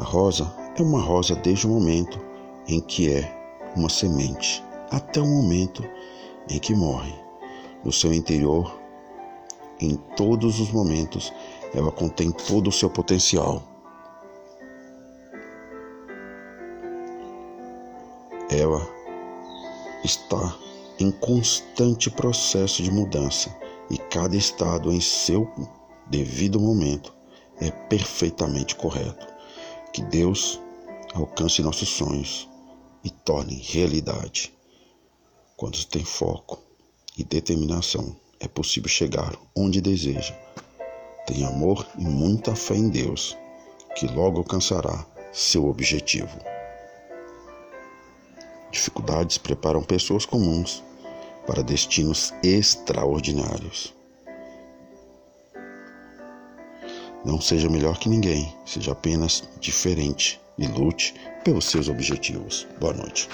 A rosa é uma rosa desde o momento em que é uma semente até o momento em que morre. No seu interior, em todos os momentos, ela contém todo o seu potencial. Ela está em constante processo de mudança e cada estado em seu devido momento é perfeitamente correto. Que Deus alcance nossos sonhos e torne realidade. Quando se tem foco e determinação, é possível chegar onde deseja. Tem amor e muita fé em Deus, que logo alcançará seu objetivo. Dificuldades preparam pessoas comuns para destinos extraordinários. Não seja melhor que ninguém, seja apenas diferente e lute pelos seus objetivos. Boa noite.